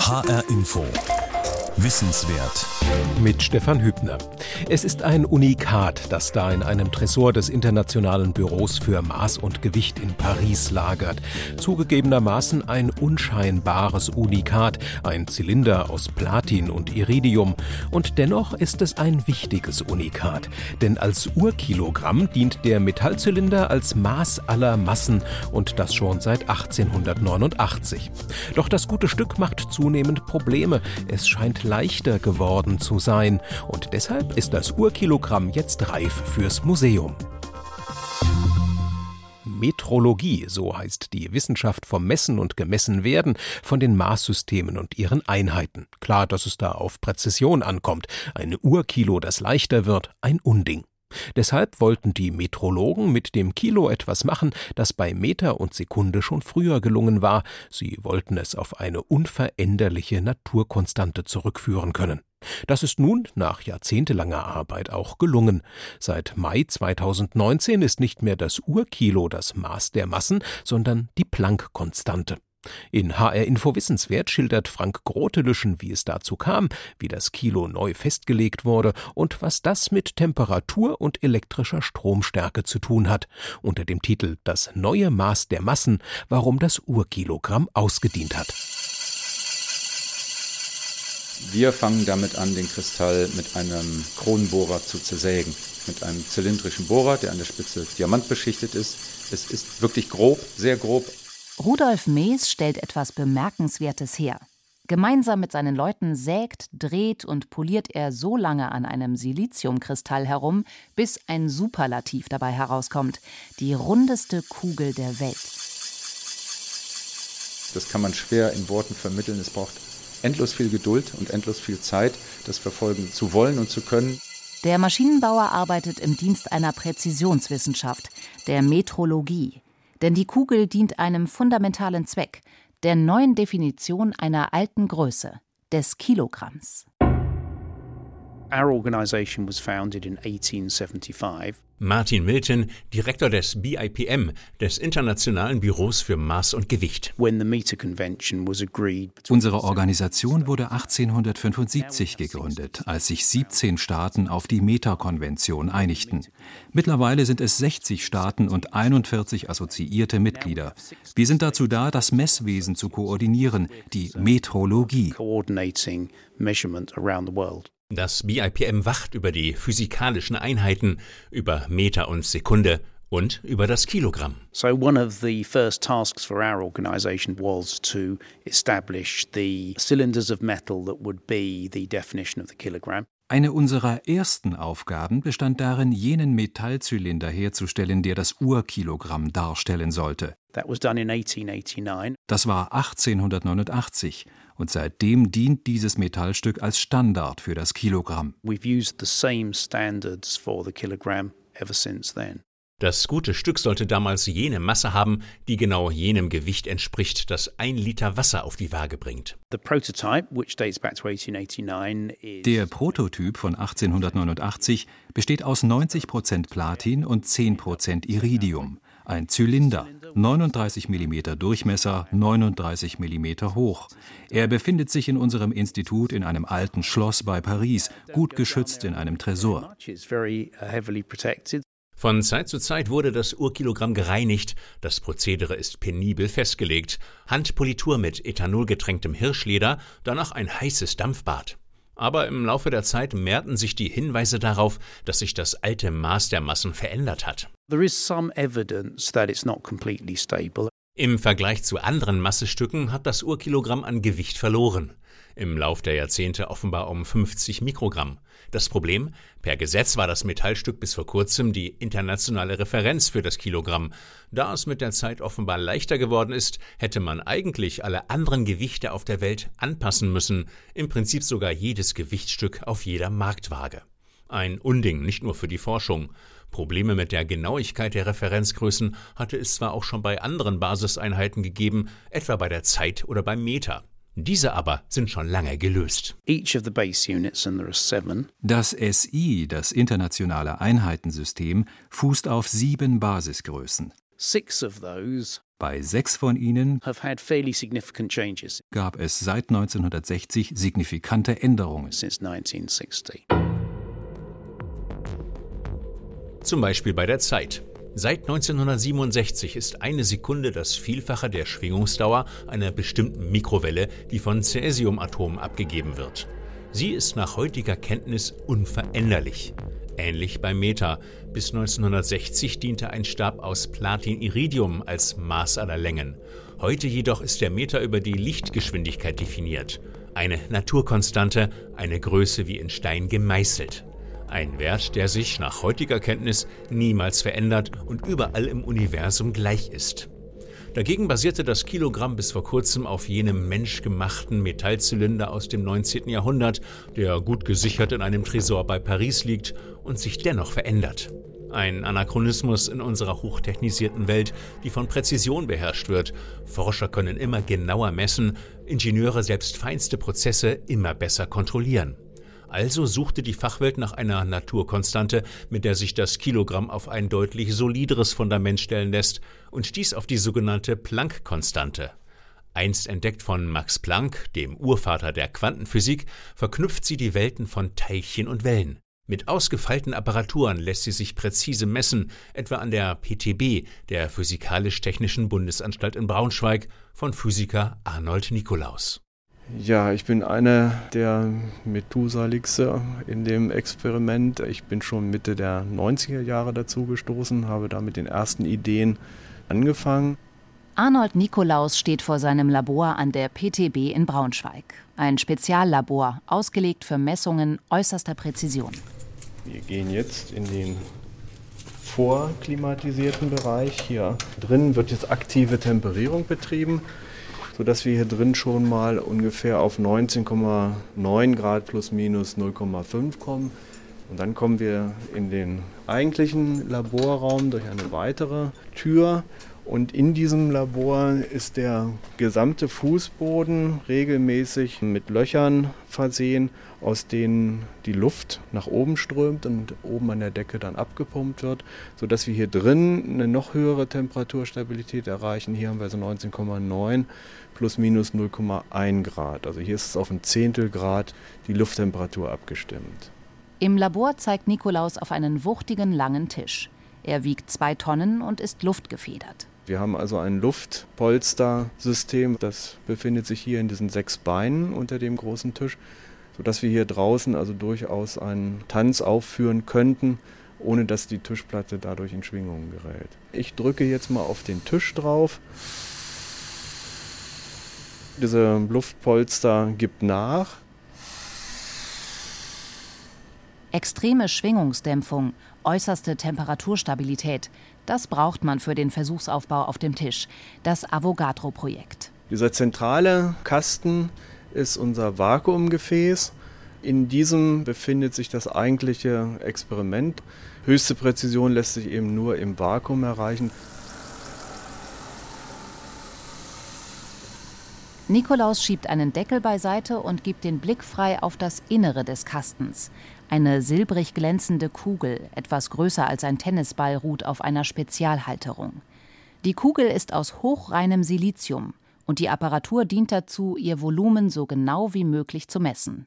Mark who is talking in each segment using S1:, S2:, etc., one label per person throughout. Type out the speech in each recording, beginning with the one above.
S1: HR Info. Wissenswert.
S2: Mit Stefan Hübner. Es ist ein Unikat, das da in einem Tresor des Internationalen Büros für Maß und Gewicht in Paris lagert. Zugegebenermaßen ein unscheinbares Unikat, ein Zylinder aus Platin und Iridium. Und dennoch ist es ein wichtiges Unikat. Denn als Urkilogramm dient der Metallzylinder als Maß aller Massen und das schon seit 1889. Doch das gute Stück macht zunehmend Probleme. Es scheint leichter geworden zu sein und deshalb ist das Urkilogramm jetzt reif fürs Museum. Metrologie, so heißt die Wissenschaft vom Messen und Gemessenwerden von den Maßsystemen und ihren Einheiten. Klar, dass es da auf Präzision ankommt. Ein Urkilo, das leichter wird, ein Unding. Deshalb wollten die Metrologen mit dem Kilo etwas machen, das bei Meter und Sekunde schon früher gelungen war. Sie wollten es auf eine unveränderliche Naturkonstante zurückführen können. Das ist nun nach jahrzehntelanger Arbeit auch gelungen. Seit Mai 2019 ist nicht mehr das Urkilo das Maß der Massen, sondern die Planck-Konstante. In HR Info Wissenswert schildert Frank Grotelüschen, wie es dazu kam, wie das Kilo neu festgelegt wurde und was das mit Temperatur und elektrischer Stromstärke zu tun hat, unter dem Titel Das neue Maß der Massen, warum das Urkilogramm ausgedient hat.
S3: Wir fangen damit an, den Kristall mit einem Kronenbohrer zu zersägen. Mit einem zylindrischen Bohrer, der an der Spitze diamantbeschichtet ist. Es ist wirklich grob, sehr grob.
S4: Rudolf Mees stellt etwas Bemerkenswertes her. Gemeinsam mit seinen Leuten sägt, dreht und poliert er so lange an einem Siliziumkristall herum, bis ein Superlativ dabei herauskommt: die rundeste Kugel der Welt.
S3: Das kann man schwer in Worten vermitteln. Es braucht endlos viel Geduld und endlos viel Zeit, das verfolgen zu wollen und zu können.
S4: Der Maschinenbauer arbeitet im Dienst einer Präzisionswissenschaft, der Metrologie. Denn die Kugel dient einem fundamentalen Zweck, der neuen Definition einer alten Größe, des Kilogramms.
S5: Our organization was founded in 1875
S6: Martin Milton, Direktor des BIPM, des Internationalen Büros für Maß und Gewicht.
S7: Unsere Organisation wurde 1875 gegründet, als sich 17 Staaten auf die Meta-Konvention einigten. Mittlerweile sind es 60 Staaten und 41 assoziierte Mitglieder. Wir sind dazu da, das Messwesen zu koordinieren, die Metrologie.
S6: Das BIPM wacht über die physikalischen Einheiten, über Meter und Sekunde und über das Kilogramm.
S5: So one of the first tasks for our organization was to establish the cylinders of metal that would be the definition of the kilogram.
S7: Eine unserer ersten Aufgaben bestand darin, jenen Metallzylinder herzustellen, der das Urkilogramm darstellen sollte.
S5: That was done in 1889.
S7: Das war 1889 und seitdem dient dieses Metallstück als Standard für das Kilogramm.
S5: We've used the same standards for the kilogram ever since then.
S6: Das gute Stück sollte damals jene Masse haben, die genau jenem Gewicht entspricht, das ein Liter Wasser auf die Waage bringt.
S5: Der Prototyp
S7: von 1889 besteht aus 90 Platin und 10 Iridium. Ein Zylinder, 39 mm Durchmesser, 39 mm hoch. Er befindet sich in unserem Institut in einem alten Schloss bei Paris, gut geschützt in einem Tresor.
S6: Von Zeit zu Zeit wurde das Urkilogramm gereinigt. Das Prozedere ist penibel festgelegt. Handpolitur mit ethanolgetränktem Hirschleder, danach ein heißes Dampfbad. Aber im Laufe der Zeit mehrten sich die Hinweise darauf, dass sich das alte Maß der Massen verändert hat.
S5: There is some evidence that it's not completely stable.
S6: Im Vergleich zu anderen Massestücken hat das Urkilogramm an Gewicht verloren im Lauf der Jahrzehnte offenbar um 50 Mikrogramm. Das Problem, per Gesetz war das Metallstück bis vor kurzem die internationale Referenz für das Kilogramm. Da es mit der Zeit offenbar leichter geworden ist, hätte man eigentlich alle anderen Gewichte auf der Welt anpassen müssen, im Prinzip sogar jedes Gewichtsstück auf jeder Marktwaage. Ein Unding nicht nur für die Forschung. Probleme mit der Genauigkeit der Referenzgrößen hatte es zwar auch schon bei anderen Basiseinheiten gegeben, etwa bei der Zeit oder beim Meter. Diese aber sind schon lange gelöst.
S7: Das SI, das internationale Einheitensystem, fußt auf sieben Basisgrößen.
S5: Six of those
S7: Bei sechs von ihnen
S5: have had fairly significant changes
S7: gab es seit 1960 signifikante Änderungen.
S5: since 1960.
S6: Zum Beispiel bei der Zeit. Seit 1967 ist eine Sekunde das Vielfache der Schwingungsdauer einer bestimmten Mikrowelle, die von Cäsiumatomen abgegeben wird. Sie ist nach heutiger Kenntnis unveränderlich. Ähnlich beim Meter. Bis 1960 diente ein Stab aus Platin-Iridium als Maß aller Längen. Heute jedoch ist der Meter über die Lichtgeschwindigkeit definiert. Eine Naturkonstante, eine Größe wie in Stein gemeißelt. Ein Wert, der sich nach heutiger Kenntnis niemals verändert und überall im Universum gleich ist. Dagegen basierte das Kilogramm bis vor kurzem auf jenem menschgemachten Metallzylinder aus dem 19. Jahrhundert, der gut gesichert in einem Tresor bei Paris liegt und sich dennoch verändert. Ein Anachronismus in unserer hochtechnisierten Welt, die von Präzision beherrscht wird. Forscher können immer genauer messen, Ingenieure selbst feinste Prozesse immer besser kontrollieren. Also suchte die Fachwelt nach einer Naturkonstante, mit der sich das Kilogramm auf ein deutlich solideres Fundament stellen lässt, und stieß auf die sogenannte Planck-Konstante. Einst entdeckt von Max Planck, dem Urvater der Quantenphysik, verknüpft sie die Welten von Teilchen und Wellen. Mit ausgefeilten Apparaturen lässt sie sich präzise messen, etwa an der PTB, der Physikalisch-Technischen Bundesanstalt in Braunschweig, von Physiker Arnold Nikolaus.
S8: Ja, ich bin einer der Methusalixer in dem Experiment. Ich bin schon Mitte der 90er Jahre dazu gestoßen, habe da mit den ersten Ideen angefangen.
S4: Arnold Nikolaus steht vor seinem Labor an der PTB in Braunschweig. Ein Speziallabor, ausgelegt für Messungen äußerster Präzision.
S8: Wir gehen jetzt in den vorklimatisierten Bereich. Hier drin wird jetzt aktive Temperierung betrieben, sodass wir hier drin schon mal ungefähr auf 19,9 Grad plus minus 0,5 kommen. Und dann kommen wir in den eigentlichen Laborraum durch eine weitere Tür. Und in diesem Labor ist der gesamte Fußboden regelmäßig mit Löchern versehen, aus denen die Luft nach oben strömt und oben an der Decke dann abgepumpt wird, sodass wir hier drin eine noch höhere Temperaturstabilität erreichen. Hier haben wir so 19,9 plus minus 0,1 Grad. Also hier ist es auf ein Zehntel Grad die Lufttemperatur abgestimmt.
S4: Im Labor zeigt Nikolaus auf einen wuchtigen langen Tisch. Er wiegt zwei Tonnen und ist luftgefedert.
S8: Wir haben also ein Luftpolstersystem, das befindet sich hier in diesen sechs Beinen unter dem großen Tisch, sodass wir hier draußen also durchaus einen Tanz aufführen könnten, ohne dass die Tischplatte dadurch in Schwingungen gerät. Ich drücke jetzt mal auf den Tisch drauf. Diese Luftpolster gibt nach.
S4: Extreme Schwingungsdämpfung, äußerste Temperaturstabilität, das braucht man für den Versuchsaufbau auf dem Tisch, das Avogadro-Projekt.
S8: Dieser zentrale Kasten ist unser Vakuumgefäß. In diesem befindet sich das eigentliche Experiment. Höchste Präzision lässt sich eben nur im Vakuum erreichen.
S4: Nikolaus schiebt einen Deckel beiseite und gibt den Blick frei auf das Innere des Kastens. Eine silbrig glänzende Kugel, etwas größer als ein Tennisball, ruht auf einer Spezialhalterung. Die Kugel ist aus hochreinem Silizium und die Apparatur dient dazu, ihr Volumen so genau wie möglich zu messen.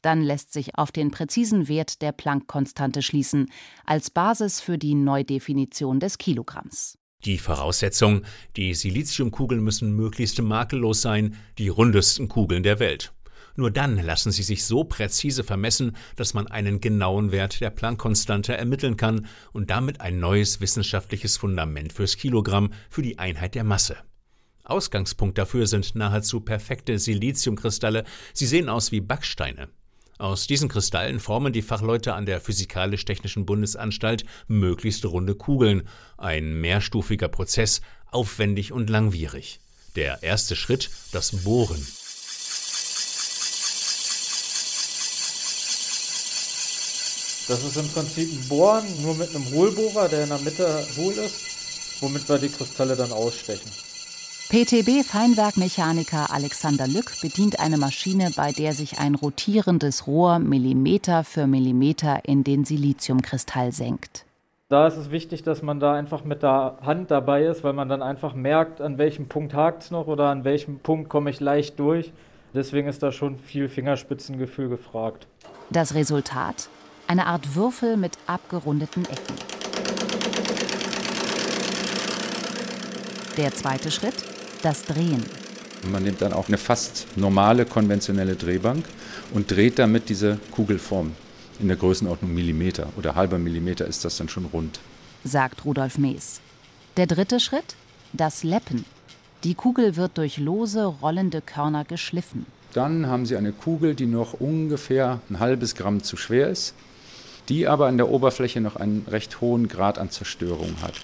S4: Dann lässt sich auf den präzisen Wert der Planck-Konstante schließen, als Basis für die Neudefinition des Kilogramms.
S6: Die Voraussetzung, die Siliziumkugeln müssen möglichst makellos sein, die rundesten Kugeln der Welt. Nur dann lassen sie sich so präzise vermessen, dass man einen genauen Wert der Planck-Konstante ermitteln kann und damit ein neues wissenschaftliches Fundament fürs Kilogramm, für die Einheit der Masse. Ausgangspunkt dafür sind nahezu perfekte Siliziumkristalle. Sie sehen aus wie Backsteine. Aus diesen Kristallen formen die Fachleute an der Physikalisch-Technischen Bundesanstalt möglichst runde Kugeln. Ein mehrstufiger Prozess, aufwendig und langwierig. Der erste Schritt, das Bohren.
S9: Das ist im Prinzip ein Bohren, nur mit einem Hohlbohrer, der in der Mitte hohl ist, womit wir die Kristalle dann ausstechen.
S4: PTB-Feinwerkmechaniker Alexander Lück bedient eine Maschine, bei der sich ein rotierendes Rohr Millimeter für Millimeter in den Siliziumkristall senkt.
S9: Da ist es wichtig, dass man da einfach mit der Hand dabei ist, weil man dann einfach merkt, an welchem Punkt hakt es noch oder an welchem Punkt komme ich leicht durch. Deswegen ist da schon viel Fingerspitzengefühl gefragt.
S4: Das Resultat? Eine Art Würfel mit abgerundeten Ecken. Der zweite Schritt? Das Drehen.
S3: Man nimmt dann auch eine fast normale konventionelle Drehbank und dreht damit diese Kugelform in der Größenordnung Millimeter oder halber Millimeter ist das dann schon rund.
S4: Sagt Rudolf Mees. Der dritte Schritt? Das Leppen. Die Kugel wird durch lose, rollende Körner geschliffen.
S3: Dann haben Sie eine Kugel, die noch ungefähr ein halbes Gramm zu schwer ist, die aber an der Oberfläche noch einen recht hohen Grad an Zerstörung hat.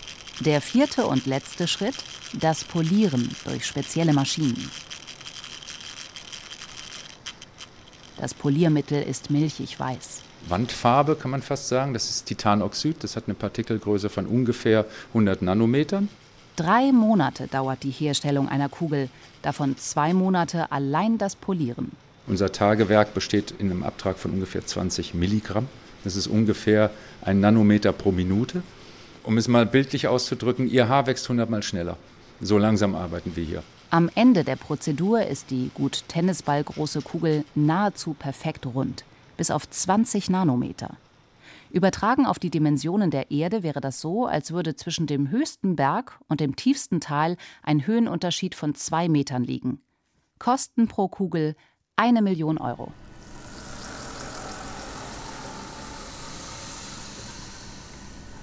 S4: Der vierte und letzte Schritt, das Polieren durch spezielle Maschinen. Das Poliermittel ist milchig weiß.
S3: Wandfarbe kann man fast sagen, das ist Titanoxid, das hat eine Partikelgröße von ungefähr 100 Nanometern.
S4: Drei Monate dauert die Herstellung einer Kugel, davon zwei Monate allein das Polieren.
S3: Unser Tagewerk besteht in einem Abtrag von ungefähr 20 Milligramm. Das ist ungefähr ein Nanometer pro Minute. Um es mal bildlich auszudrücken, Ihr Haar wächst 100 Mal schneller. So langsam arbeiten wir hier.
S4: Am Ende der Prozedur ist die gut Tennisballgroße Kugel nahezu perfekt rund, bis auf 20 Nanometer. Übertragen auf die Dimensionen der Erde wäre das so, als würde zwischen dem höchsten Berg und dem tiefsten Tal ein Höhenunterschied von zwei Metern liegen. Kosten pro Kugel eine Million Euro.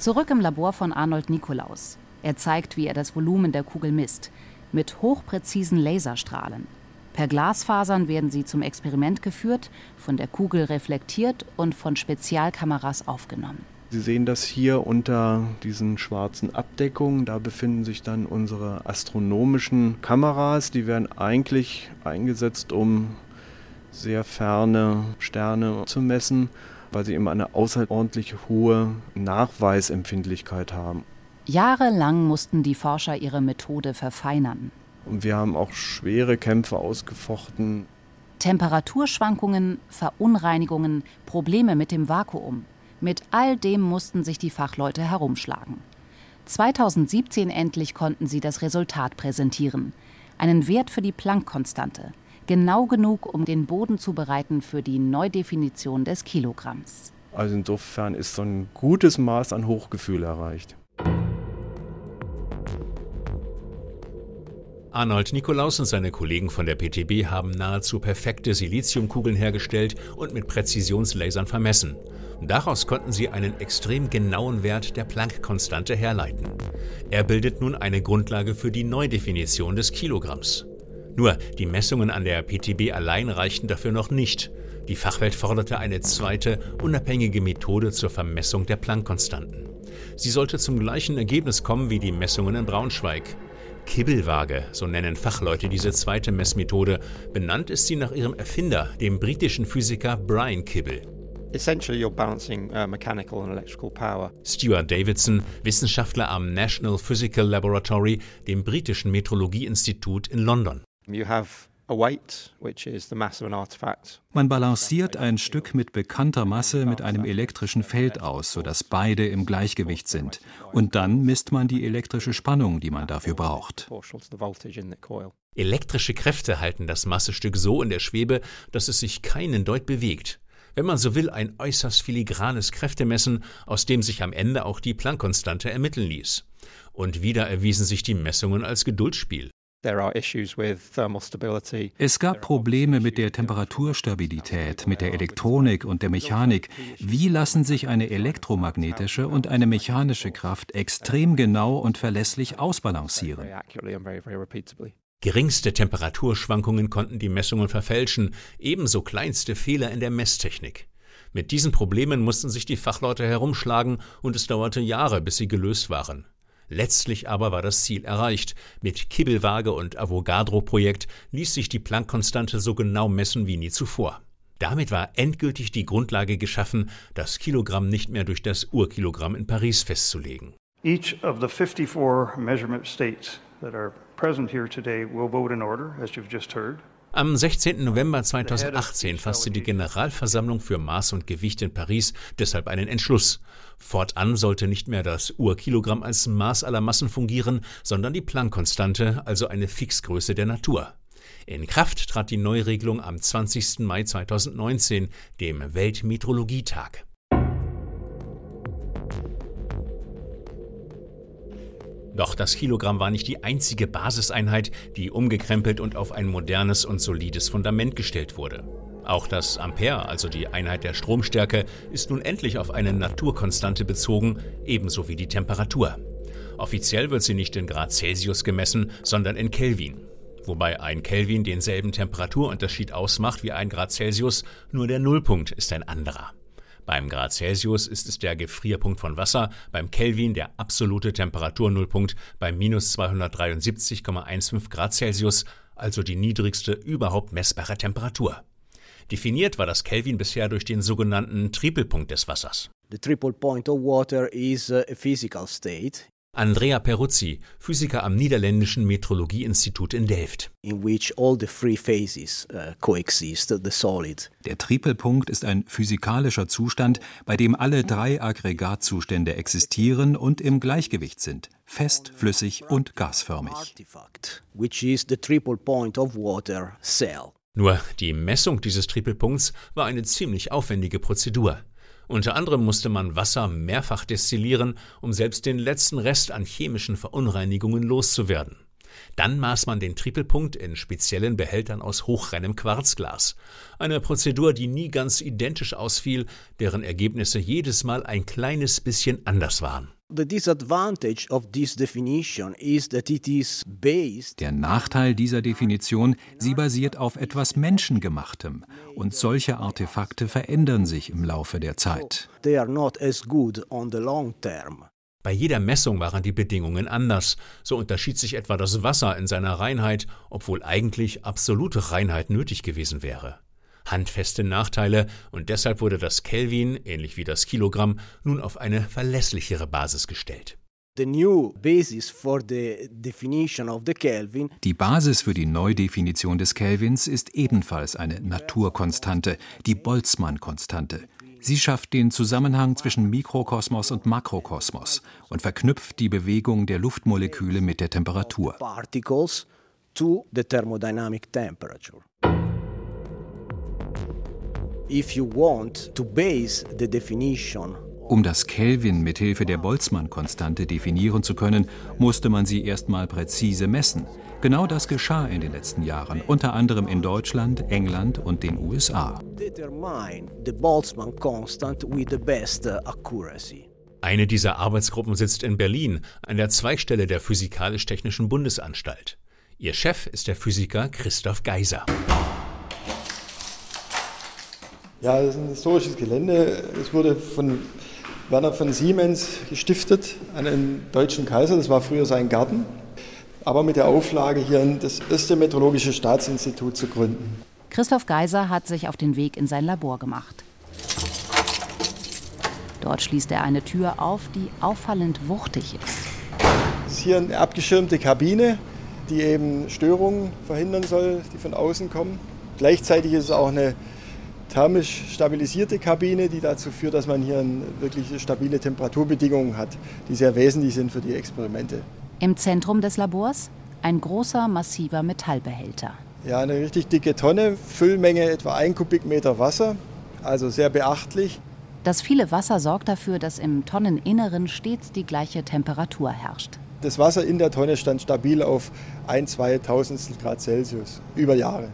S4: Zurück im Labor von Arnold Nikolaus. Er zeigt, wie er das Volumen der Kugel misst, mit hochpräzisen Laserstrahlen. Per Glasfasern werden sie zum Experiment geführt, von der Kugel reflektiert und von Spezialkameras aufgenommen.
S8: Sie sehen das hier unter diesen schwarzen Abdeckungen. Da befinden sich dann unsere astronomischen Kameras. Die werden eigentlich eingesetzt, um sehr ferne Sterne zu messen, weil sie eben eine außerordentlich hohe Nachweisempfindlichkeit haben.
S4: Jahrelang mussten die Forscher ihre Methode verfeinern.
S8: Und wir haben auch schwere Kämpfe ausgefochten.
S4: Temperaturschwankungen, Verunreinigungen, Probleme mit dem Vakuum. Mit all dem mussten sich die Fachleute herumschlagen. 2017 endlich konnten sie das Resultat präsentieren. Einen Wert für die Planck-Konstante. Genau genug, um den Boden zu bereiten für die Neudefinition des Kilogramms.
S8: Also insofern ist so ein gutes Maß an Hochgefühl erreicht.
S6: Arnold Nikolaus und seine Kollegen von der PTB haben nahezu perfekte Siliziumkugeln hergestellt und mit Präzisionslasern vermessen. Daraus konnten sie einen extrem genauen Wert der Planck-Konstante herleiten. Er bildet nun eine Grundlage für die Neudefinition des Kilogramms. Nur, die Messungen an der PTB allein reichten dafür noch nicht. Die Fachwelt forderte eine zweite, unabhängige Methode zur Vermessung der Planck-Konstanten. Sie sollte zum gleichen Ergebnis kommen wie die Messungen in Braunschweig. Kibbelwaage, so nennen Fachleute diese zweite Messmethode. Benannt ist sie nach ihrem Erfinder, dem britischen Physiker Brian Kibble.
S10: Essentially, you're balancing uh, mechanical and electrical power.
S6: Stuart Davidson, Wissenschaftler am National Physical Laboratory, dem britischen Metrologieinstitut in London.
S10: You have
S7: man balanciert ein Stück mit bekannter Masse mit einem elektrischen Feld aus, sodass beide im Gleichgewicht sind. Und dann misst man die elektrische Spannung, die man dafür braucht.
S6: Elektrische Kräfte halten das Massestück so in der Schwebe, dass es sich keinen Deut bewegt. Wenn man so will, ein äußerst filigranes Kräftemessen, aus dem sich am Ende auch die Planck-Konstante ermitteln ließ. Und wieder erwiesen sich die Messungen als Geduldsspiel.
S7: Es gab Probleme mit der Temperaturstabilität, mit der Elektronik und der Mechanik. Wie lassen sich eine elektromagnetische und eine mechanische Kraft extrem genau und verlässlich ausbalancieren?
S6: Geringste Temperaturschwankungen konnten die Messungen verfälschen, ebenso kleinste Fehler in der Messtechnik. Mit diesen Problemen mussten sich die Fachleute herumschlagen und es dauerte Jahre, bis sie gelöst waren. Letztlich aber war das Ziel erreicht. Mit Kibbelwaage und Avogadro-Projekt ließ sich die Planck-Konstante so genau messen wie nie zuvor. Damit war endgültig die Grundlage geschaffen, das Kilogramm nicht mehr durch das Urkilogramm in Paris festzulegen.
S11: Each of the 54 measurement states that are present here today will vote in order, as you've just heard.
S6: Am 16. November 2018 fasste die Generalversammlung für Maß und Gewicht in Paris deshalb einen Entschluss. Fortan sollte nicht mehr das Urkilogramm als Maß aller Massen fungieren, sondern die Planck-Konstante, also eine Fixgröße der Natur. In Kraft trat die Neuregelung am 20. Mai 2019, dem Weltmetrologietag. Doch das Kilogramm war nicht die einzige Basiseinheit, die umgekrempelt und auf ein modernes und solides Fundament gestellt wurde. Auch das Ampere, also die Einheit der Stromstärke, ist nun endlich auf eine Naturkonstante bezogen, ebenso wie die Temperatur. Offiziell wird sie nicht in Grad Celsius gemessen, sondern in Kelvin. Wobei ein Kelvin denselben Temperaturunterschied ausmacht wie ein Grad Celsius, nur der Nullpunkt ist ein anderer. Beim Grad Celsius ist es der Gefrierpunkt von Wasser, beim Kelvin der absolute Temperaturnullpunkt bei minus 273,15 Grad Celsius, also die niedrigste überhaupt messbare Temperatur. Definiert war das Kelvin bisher durch den sogenannten Tripelpunkt des Wassers.
S11: The triple point of water is a physical state
S6: Andrea Peruzzi, Physiker am Niederländischen Metrologieinstitut in Delft.
S11: In which all the three phases coexist, the solid.
S7: Der Tripelpunkt ist ein physikalischer Zustand, bei dem alle drei Aggregatzustände existieren und im Gleichgewicht sind: fest, flüssig und gasförmig.
S11: Which is the triple point of water cell.
S6: Nur die Messung dieses Tripelpunkts war eine ziemlich aufwendige Prozedur. Unter anderem musste man Wasser mehrfach destillieren, um selbst den letzten Rest an chemischen Verunreinigungen loszuwerden. Dann maß man den Tripelpunkt in speziellen Behältern aus hochreinem Quarzglas. Eine Prozedur, die nie ganz identisch ausfiel, deren Ergebnisse jedes Mal ein kleines bisschen anders waren.
S11: Der
S7: Nachteil dieser Definition, sie basiert auf etwas Menschengemachtem. Und solche Artefakte verändern sich im Laufe der Zeit.
S6: Bei jeder Messung waren die Bedingungen anders. So unterschied sich etwa das Wasser in seiner Reinheit, obwohl eigentlich absolute Reinheit nötig gewesen wäre handfeste Nachteile und deshalb wurde das Kelvin, ähnlich wie das Kilogramm, nun auf eine verlässlichere Basis gestellt.
S7: Die Basis für die Neudefinition des Kelvins ist ebenfalls eine Naturkonstante, die Boltzmann-Konstante. Sie schafft den Zusammenhang zwischen Mikrokosmos und Makrokosmos und verknüpft die Bewegung der Luftmoleküle mit der Temperatur. Um das Kelvin mit Hilfe der Boltzmann-Konstante definieren zu können, musste man sie erstmal präzise messen. Genau das geschah in den letzten Jahren, unter anderem in Deutschland, England und den USA.
S6: Eine dieser Arbeitsgruppen sitzt in Berlin, an der Zweigstelle der Physikalisch-Technischen Bundesanstalt. Ihr Chef ist der Physiker Christoph Geiser.
S12: Ja, das ist ein historisches Gelände. Es wurde von Werner von Siemens gestiftet an einen deutschen Kaiser. Das war früher sein Garten. Aber mit der Auflage, hier das erste Meteorologische Staatsinstitut zu gründen.
S4: Christoph Geiser hat sich auf den Weg in sein Labor gemacht. Dort schließt er eine Tür auf, die auffallend wuchtig ist.
S12: Es ist hier eine abgeschirmte Kabine, die eben Störungen verhindern soll, die von außen kommen. Gleichzeitig ist es auch eine thermisch stabilisierte Kabine, die dazu führt, dass man hier wirklich stabile Temperaturbedingungen hat, die sehr wesentlich sind für die Experimente.
S4: Im Zentrum des Labors ein großer, massiver Metallbehälter.
S12: Ja, eine richtig dicke Tonne, Füllmenge etwa ein Kubikmeter Wasser, also sehr beachtlich.
S4: Das viele Wasser sorgt dafür, dass im Tonneninneren stets die gleiche Temperatur herrscht.
S12: Das Wasser in der Tonne stand stabil auf 1, 2 Tausendstel Grad Celsius über Jahre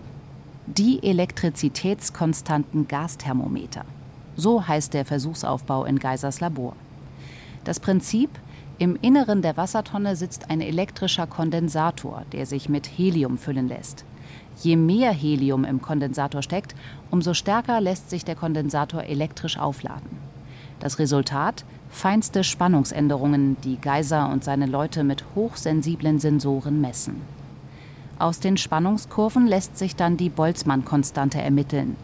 S4: die elektrizitätskonstanten Gasthermometer. So heißt der Versuchsaufbau in Geisers Labor. Das Prinzip, im Inneren der Wassertonne sitzt ein elektrischer Kondensator, der sich mit Helium füllen lässt. Je mehr Helium im Kondensator steckt, umso stärker lässt sich der Kondensator elektrisch aufladen. Das Resultat? Feinste Spannungsänderungen, die Geiser und seine Leute mit hochsensiblen Sensoren messen. Aus den Spannungskurven lässt sich dann die Boltzmann-Konstante ermitteln.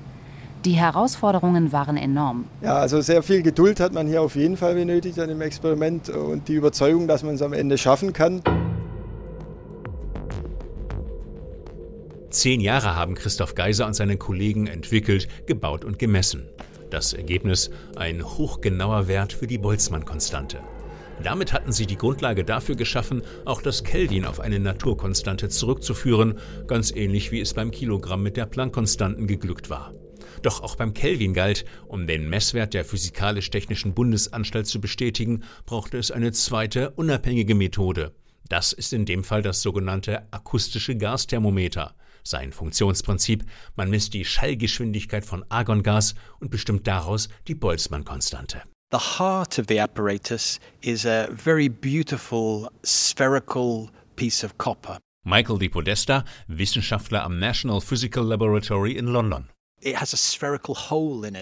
S4: Die Herausforderungen waren enorm.
S12: Ja, also sehr viel Geduld hat man hier auf jeden Fall benötigt an dem Experiment und die Überzeugung, dass man es am Ende schaffen kann.
S6: Zehn Jahre haben Christoph Geiser und seine Kollegen entwickelt, gebaut und gemessen. Das Ergebnis ein hochgenauer Wert für die Boltzmann-Konstante. Damit hatten sie die Grundlage dafür geschaffen, auch das Kelvin auf eine Naturkonstante zurückzuführen, ganz ähnlich wie es beim Kilogramm mit der Planck-Konstanten geglückt war. Doch auch beim Kelvin galt, um den Messwert der Physikalisch-Technischen Bundesanstalt zu bestätigen, brauchte es eine zweite, unabhängige Methode. Das ist in dem Fall das sogenannte akustische Gasthermometer. Sein Funktionsprinzip, man misst die Schallgeschwindigkeit von Argongas und bestimmt daraus die Boltzmann-Konstante.
S11: The heart of the apparatus is a very beautiful spherical piece of copper.
S6: Michael Di Podesta, Wissenschaftler am National Physical Laboratory in London.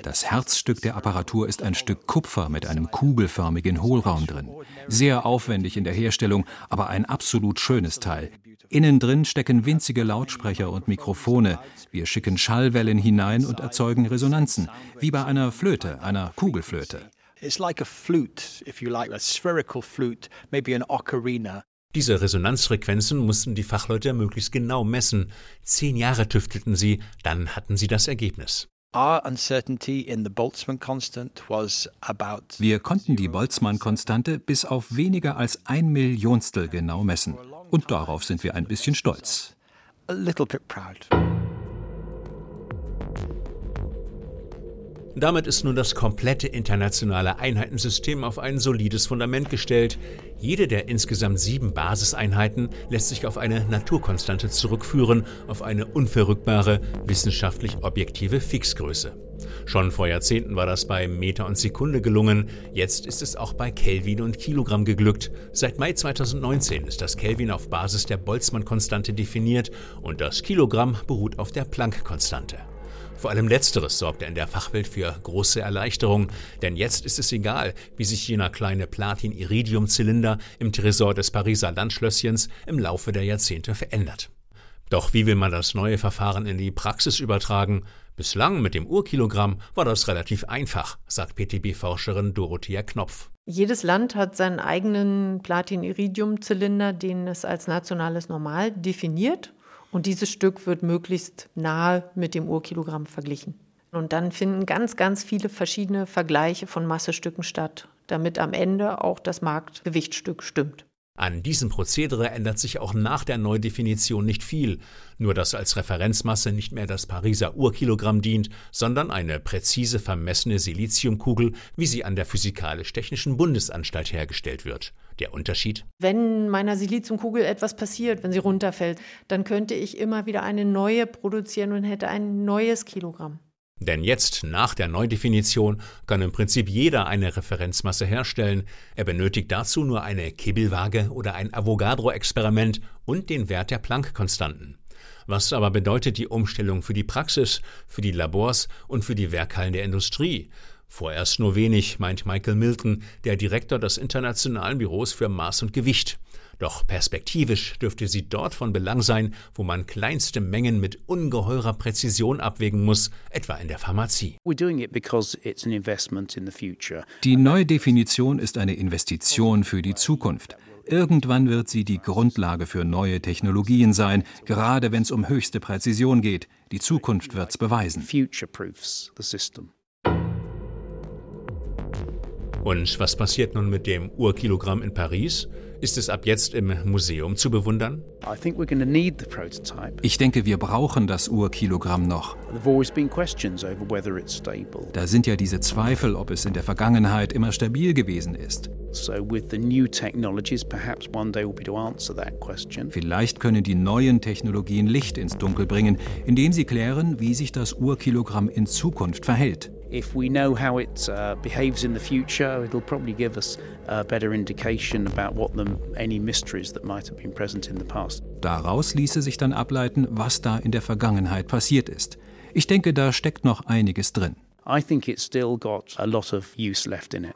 S7: Das Herzstück der Apparatur ist ein Stück Kupfer mit einem kugelförmigen Hohlraum drin. Sehr aufwendig in der Herstellung, aber ein absolut schönes Teil. Innen drin stecken winzige Lautsprecher und Mikrofone. Wir schicken Schallwellen hinein und erzeugen Resonanzen, wie bei einer Flöte, einer Kugelflöte.
S11: It's like a flute, if you like, a spherical flute, maybe an ocarina.
S6: Diese Resonanzfrequenzen mussten die Fachleute möglichst genau messen. Zehn Jahre tüftelten sie, dann hatten sie das Ergebnis.
S11: Wir
S7: konnten die Boltzmann-Konstante bis auf weniger als ein Millionstel genau messen. Und darauf sind wir ein bisschen stolz.
S11: A little bit proud.
S6: Damit ist nun das komplette internationale Einheitensystem auf ein solides Fundament gestellt. Jede der insgesamt sieben Basiseinheiten lässt sich auf eine Naturkonstante zurückführen, auf eine unverrückbare, wissenschaftlich objektive Fixgröße. Schon vor Jahrzehnten war das bei Meter und Sekunde gelungen, jetzt ist es auch bei Kelvin und Kilogramm geglückt. Seit Mai 2019 ist das Kelvin auf Basis der Boltzmann-Konstante definiert und das Kilogramm beruht auf der Planck-Konstante. Vor allem letzteres sorgte in der Fachwelt für große Erleichterung, denn jetzt ist es egal, wie sich jener kleine Platin-Iridium-Zylinder im Tresor des Pariser Landschlösschens im Laufe der Jahrzehnte verändert. Doch wie will man das neue Verfahren in die Praxis übertragen? Bislang mit dem Urkilogramm war das relativ einfach, sagt PTB-Forscherin Dorothea Knopf.
S13: Jedes Land hat seinen eigenen Platin-Iridium-Zylinder, den es als nationales Normal definiert. Und dieses Stück wird möglichst nahe mit dem Urkilogramm verglichen. Und dann finden ganz, ganz viele verschiedene Vergleiche von Massestücken statt, damit am Ende auch das Marktgewichtstück stimmt.
S6: An diesem Prozedere ändert sich auch nach der Neudefinition nicht viel, nur dass als Referenzmasse nicht mehr das Pariser Urkilogramm dient, sondern eine präzise vermessene Siliziumkugel, wie sie an der Physikalisch-Technischen Bundesanstalt hergestellt wird. Der Unterschied?
S13: Wenn meiner Siliziumkugel etwas passiert, wenn sie runterfällt, dann könnte ich immer wieder eine neue produzieren und hätte ein neues Kilogramm.
S6: Denn jetzt, nach der Neudefinition, kann im Prinzip jeder eine Referenzmasse herstellen. Er benötigt dazu nur eine Kibbelwaage oder ein Avogadro-Experiment und den Wert der Planck-Konstanten. Was aber bedeutet die Umstellung für die Praxis, für die Labors und für die Werkhallen der Industrie? Vorerst nur wenig, meint Michael Milton, der Direktor des Internationalen Büros für Maß und Gewicht. Doch perspektivisch dürfte sie dort von Belang sein, wo man kleinste Mengen mit ungeheurer Präzision abwägen muss, etwa in der Pharmazie.
S7: Die neue Definition ist eine Investition für die Zukunft. Irgendwann wird sie die Grundlage für neue Technologien sein, gerade wenn es um höchste Präzision geht. Die Zukunft wird's beweisen.
S6: Und was passiert nun mit dem Urkilogramm in Paris? Ist es ab jetzt im Museum zu bewundern?
S7: Ich denke, wir brauchen das Urkilogramm noch. Da sind ja diese Zweifel, ob es in der Vergangenheit immer stabil gewesen ist. Vielleicht können die neuen Technologien Licht ins Dunkel bringen, indem sie klären, wie sich das Urkilogramm in Zukunft verhält.
S5: If we know how it uh, behaves in the future, it'll probably give us a better indication about what the, any mysteries that might have been present in the past.
S7: Daraus ließe sich dann ableiten, was da in der Vergangenheit passiert ist. Ich denke, da steckt noch einiges drin.
S5: I think it's still got a lot of use left in it.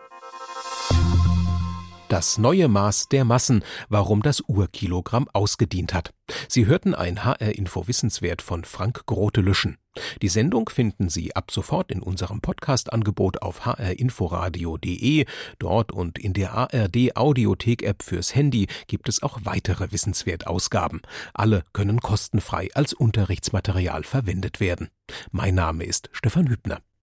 S2: Das neue Maß der Massen, warum das Urkilogramm ausgedient hat. Sie hörten ein HR-Info Wissenswert von Frank Grote-Lüschen. Die Sendung finden Sie ab sofort in unserem Podcast-Angebot auf hrinforadio.de. Dort und in der ARD Audiothek-App fürs Handy gibt es auch weitere Wissenswertausgaben. Alle können kostenfrei als Unterrichtsmaterial verwendet werden. Mein Name ist Stefan Hübner.